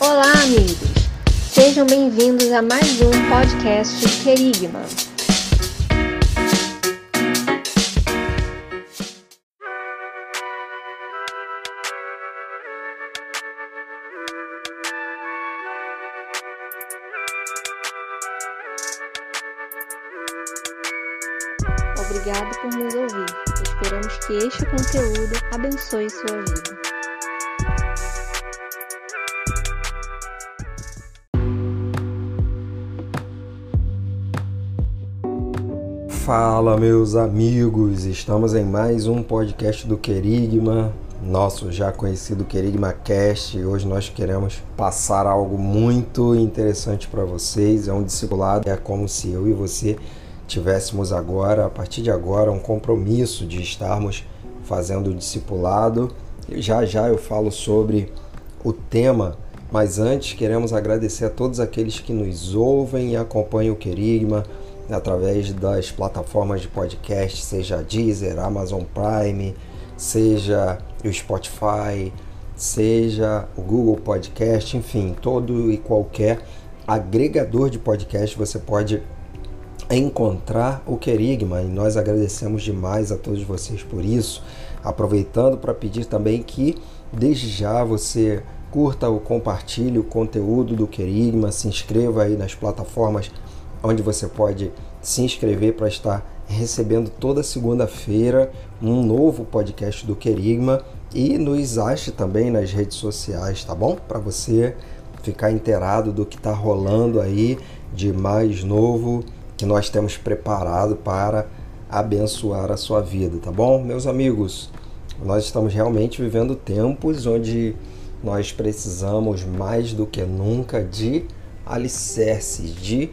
Olá, amigos! Sejam bem-vindos a mais um podcast Querigma. Obrigado por nos ouvir. Esperamos que este conteúdo abençoe sua vida. Fala, meus amigos! Estamos em mais um podcast do Querigma, nosso já conhecido Querigma Cast. Hoje nós queremos passar algo muito interessante para vocês. É um discipulado, é como se eu e você tivéssemos agora, a partir de agora, um compromisso de estarmos fazendo o discipulado. Já já eu falo sobre o tema, mas antes queremos agradecer a todos aqueles que nos ouvem e acompanham o Querigma através das plataformas de podcast, seja Deezer, Amazon Prime, seja o Spotify, seja o Google Podcast, enfim, todo e qualquer agregador de podcast você pode encontrar o Querigma e nós agradecemos demais a todos vocês por isso. Aproveitando para pedir também que desde já você curta ou compartilhe o conteúdo do Querigma, se inscreva aí nas plataformas onde você pode se inscrever para estar recebendo toda segunda-feira um novo podcast do Querigma e nos ache também nas redes sociais, tá bom? Para você ficar inteirado do que está rolando aí de mais novo que nós temos preparado para abençoar a sua vida, tá bom? Meus amigos, nós estamos realmente vivendo tempos onde nós precisamos mais do que nunca de alicerces, de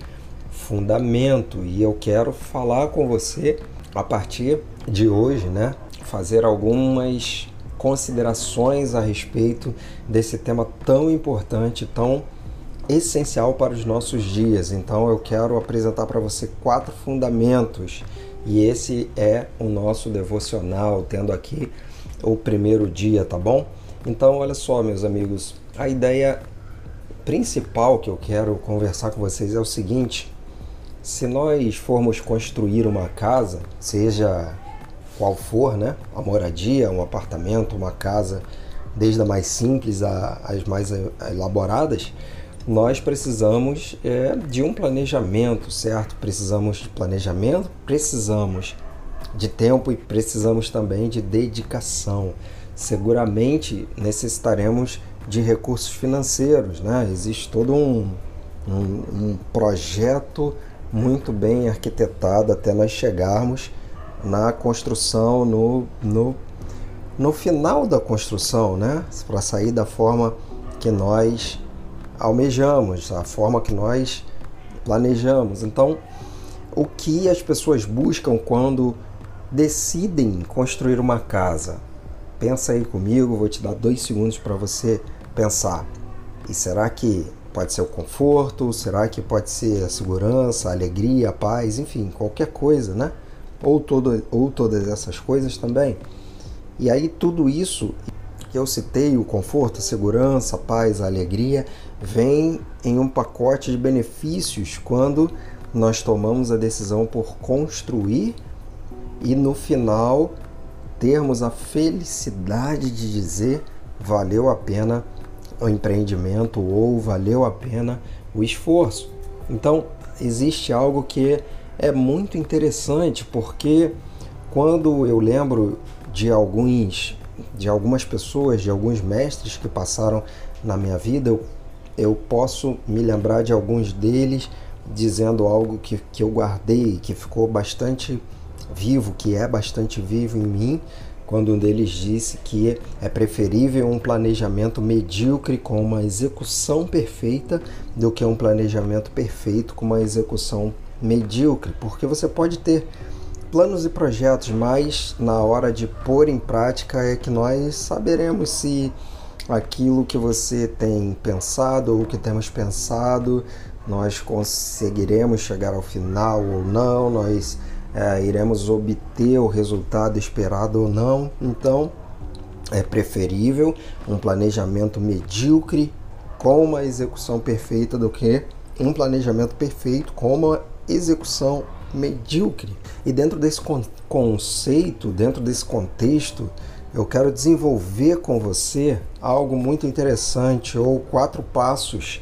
fundamento e eu quero falar com você a partir de hoje, né? Fazer algumas considerações a respeito desse tema tão importante, tão essencial para os nossos dias. Então eu quero apresentar para você quatro fundamentos e esse é o nosso devocional, tendo aqui o primeiro dia, tá bom? Então olha só, meus amigos, a ideia principal que eu quero conversar com vocês é o seguinte: se nós formos construir uma casa, seja qual for, né? Uma moradia, um apartamento, uma casa, desde a mais simples às mais elaboradas, nós precisamos é, de um planejamento, certo? Precisamos de planejamento, precisamos de tempo e precisamos também de dedicação. Seguramente necessitaremos de recursos financeiros, né? Existe todo um, um, um projeto muito bem arquitetada até nós chegarmos na construção, no, no, no final da construção, né? Para sair da forma que nós almejamos, a forma que nós planejamos. Então, o que as pessoas buscam quando decidem construir uma casa? Pensa aí comigo, vou te dar dois segundos para você pensar. E será que Pode ser o conforto, será que pode ser a segurança, a alegria, a paz, enfim, qualquer coisa, né? Ou, todo, ou todas essas coisas também. E aí tudo isso que eu citei, o conforto, a segurança, a paz, a alegria, vem em um pacote de benefícios quando nós tomamos a decisão por construir e no final termos a felicidade de dizer valeu a pena o empreendimento ou valeu a pena o esforço. Então, existe algo que é muito interessante porque quando eu lembro de alguns de algumas pessoas, de alguns mestres que passaram na minha vida, eu, eu posso me lembrar de alguns deles dizendo algo que, que eu guardei, que ficou bastante vivo, que é bastante vivo em mim, quando um deles disse que é preferível um planejamento medíocre com uma execução perfeita do que um planejamento perfeito com uma execução medíocre, porque você pode ter planos e projetos, mas na hora de pôr em prática é que nós saberemos se aquilo que você tem pensado ou que temos pensado nós conseguiremos chegar ao final ou não, nós é, iremos obter o resultado esperado ou não. Então, é preferível um planejamento medíocre com uma execução perfeita do que um planejamento perfeito com uma execução medíocre. E dentro desse conceito, dentro desse contexto, eu quero desenvolver com você algo muito interessante ou quatro passos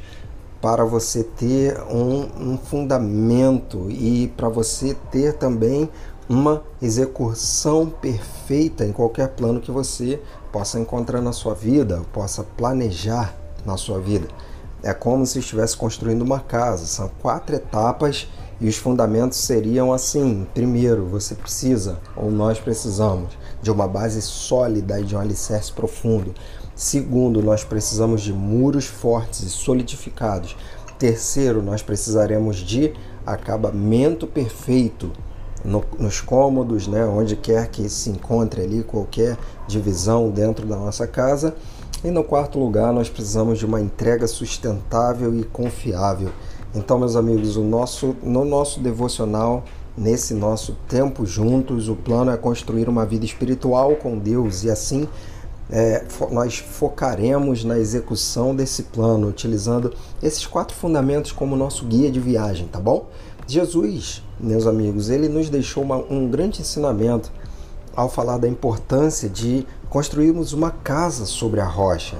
para você ter um, um fundamento e para você ter também uma execução perfeita em qualquer plano que você possa encontrar na sua vida, possa planejar na sua vida. É como se estivesse construindo uma casa, são quatro etapas e os fundamentos seriam assim: primeiro, você precisa, ou nós precisamos, de uma base sólida e de um alicerce profundo. Segundo, nós precisamos de muros fortes e solidificados. Terceiro, nós precisaremos de acabamento perfeito no, nos cômodos, né, onde quer que se encontre ali qualquer divisão dentro da nossa casa. E no quarto lugar, nós precisamos de uma entrega sustentável e confiável. Então, meus amigos, o nosso, no nosso devocional, nesse nosso tempo juntos, o plano é construir uma vida espiritual com Deus e assim é, nós focaremos na execução desse plano, utilizando esses quatro fundamentos como nosso guia de viagem, tá bom? Jesus, meus amigos, ele nos deixou uma, um grande ensinamento ao falar da importância de construirmos uma casa sobre a rocha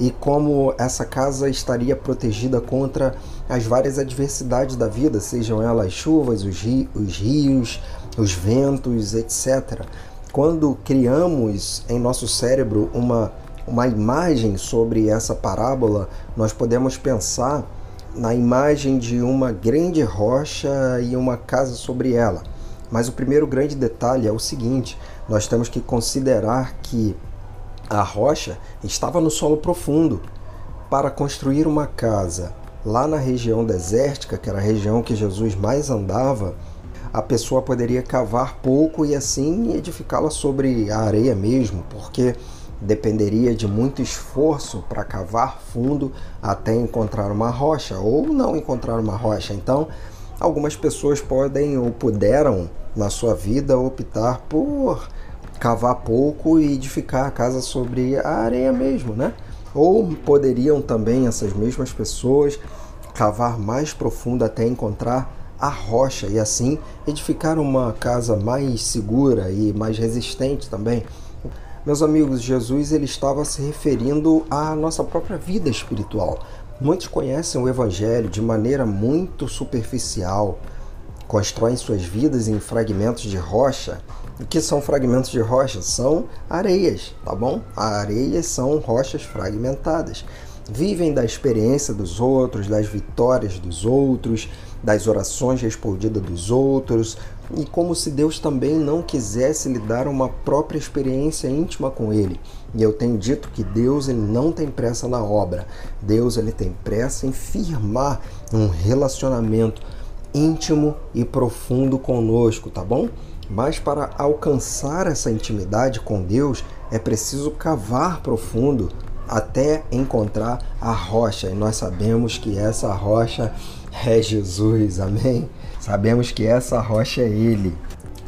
e como essa casa estaria protegida contra as várias adversidades da vida, sejam elas as chuvas, os, ri os rios, os ventos, etc. Quando criamos em nosso cérebro uma, uma imagem sobre essa parábola, nós podemos pensar na imagem de uma grande rocha e uma casa sobre ela. Mas o primeiro grande detalhe é o seguinte: nós temos que considerar que a rocha estava no solo profundo. Para construir uma casa lá na região desértica, que era a região que Jesus mais andava, a pessoa poderia cavar pouco e assim edificá-la sobre a areia mesmo, porque dependeria de muito esforço para cavar fundo até encontrar uma rocha ou não encontrar uma rocha. Então, algumas pessoas podem ou puderam na sua vida optar por cavar pouco e edificar a casa sobre a areia mesmo, né? Ou poderiam também essas mesmas pessoas cavar mais profundo até encontrar a rocha e assim edificar uma casa mais segura e mais resistente também. Meus amigos, Jesus ele estava se referindo à nossa própria vida espiritual. Muitos conhecem o evangelho de maneira muito superficial, constroem suas vidas em fragmentos de rocha o que são fragmentos de rocha? São areias, tá bom? Areias são rochas fragmentadas. Vivem da experiência dos outros, das vitórias dos outros, das orações respondidas dos outros, e como se Deus também não quisesse lhe dar uma própria experiência íntima com ele. E eu tenho dito que Deus ele não tem pressa na obra. Deus ele tem pressa em firmar um relacionamento íntimo e profundo conosco, tá bom? Mas para alcançar essa intimidade com Deus é preciso cavar profundo até encontrar a rocha. E nós sabemos que essa rocha é Jesus, amém? Sabemos que essa rocha é Ele.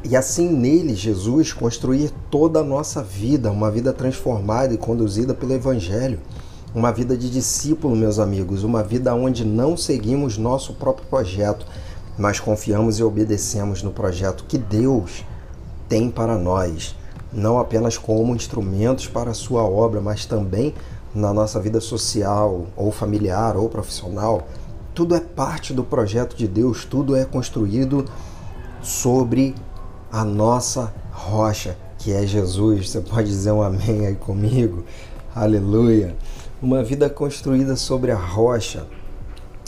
E assim nele, Jesus, construir toda a nossa vida, uma vida transformada e conduzida pelo Evangelho. Uma vida de discípulo, meus amigos, uma vida onde não seguimos nosso próprio projeto, mas confiamos e obedecemos no projeto que Deus tem para nós, não apenas como instrumentos para a sua obra, mas também na nossa vida social, ou familiar, ou profissional. Tudo é parte do projeto de Deus, tudo é construído sobre a nossa rocha, que é Jesus. Você pode dizer um amém aí comigo? Aleluia! Uma vida construída sobre a rocha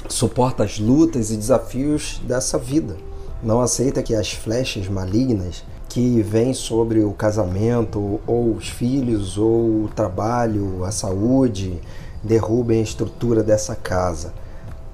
suporta as lutas e desafios dessa vida. Não aceita que as flechas malignas que vêm sobre o casamento, ou os filhos, ou o trabalho, a saúde, derrubem a estrutura dessa casa.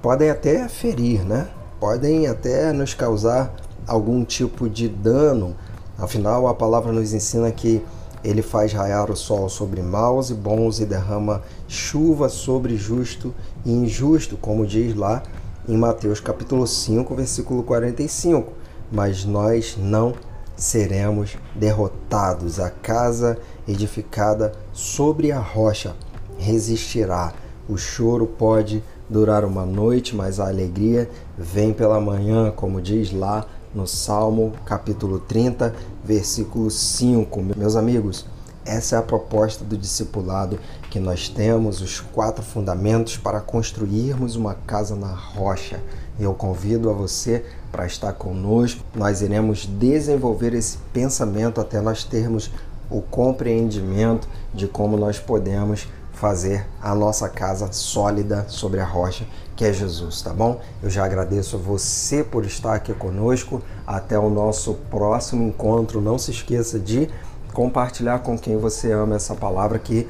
Podem até ferir, né? Podem até nos causar algum tipo de dano. Afinal, a palavra nos ensina que ele faz raiar o sol sobre maus e bons e derrama chuva sobre justo e injusto, como diz lá em Mateus capítulo 5, versículo 45. Mas nós não seremos derrotados. A casa edificada sobre a rocha resistirá. O choro pode durar uma noite, mas a alegria vem pela manhã, como diz lá no Salmo capítulo 30, versículo 5. Meus amigos, essa é a proposta do discipulado que nós temos, os quatro fundamentos para construirmos uma casa na rocha. Eu convido a você para estar conosco. Nós iremos desenvolver esse pensamento até nós termos o compreendimento de como nós podemos fazer a nossa casa sólida sobre a rocha que é Jesus, tá bom? Eu já agradeço você por estar aqui conosco. Até o nosso próximo encontro. Não se esqueça de compartilhar com quem você ama essa palavra que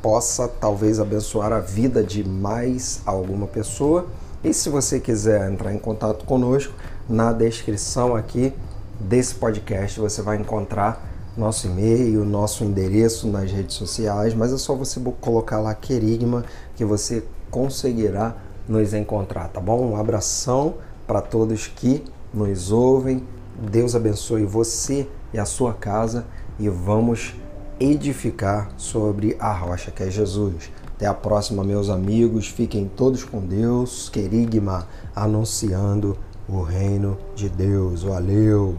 possa talvez abençoar a vida de mais alguma pessoa. E se você quiser entrar em contato conosco, na descrição aqui desse podcast você vai encontrar nosso e-mail, nosso endereço nas redes sociais, mas é só você colocar lá Querigma que você conseguirá nos encontrar, tá bom? Um abração para todos que nos ouvem. Deus abençoe você e a sua casa e vamos edificar sobre a rocha que é Jesus. Até a próxima, meus amigos. Fiquem todos com Deus. Querigma anunciando o reino de Deus. Valeu!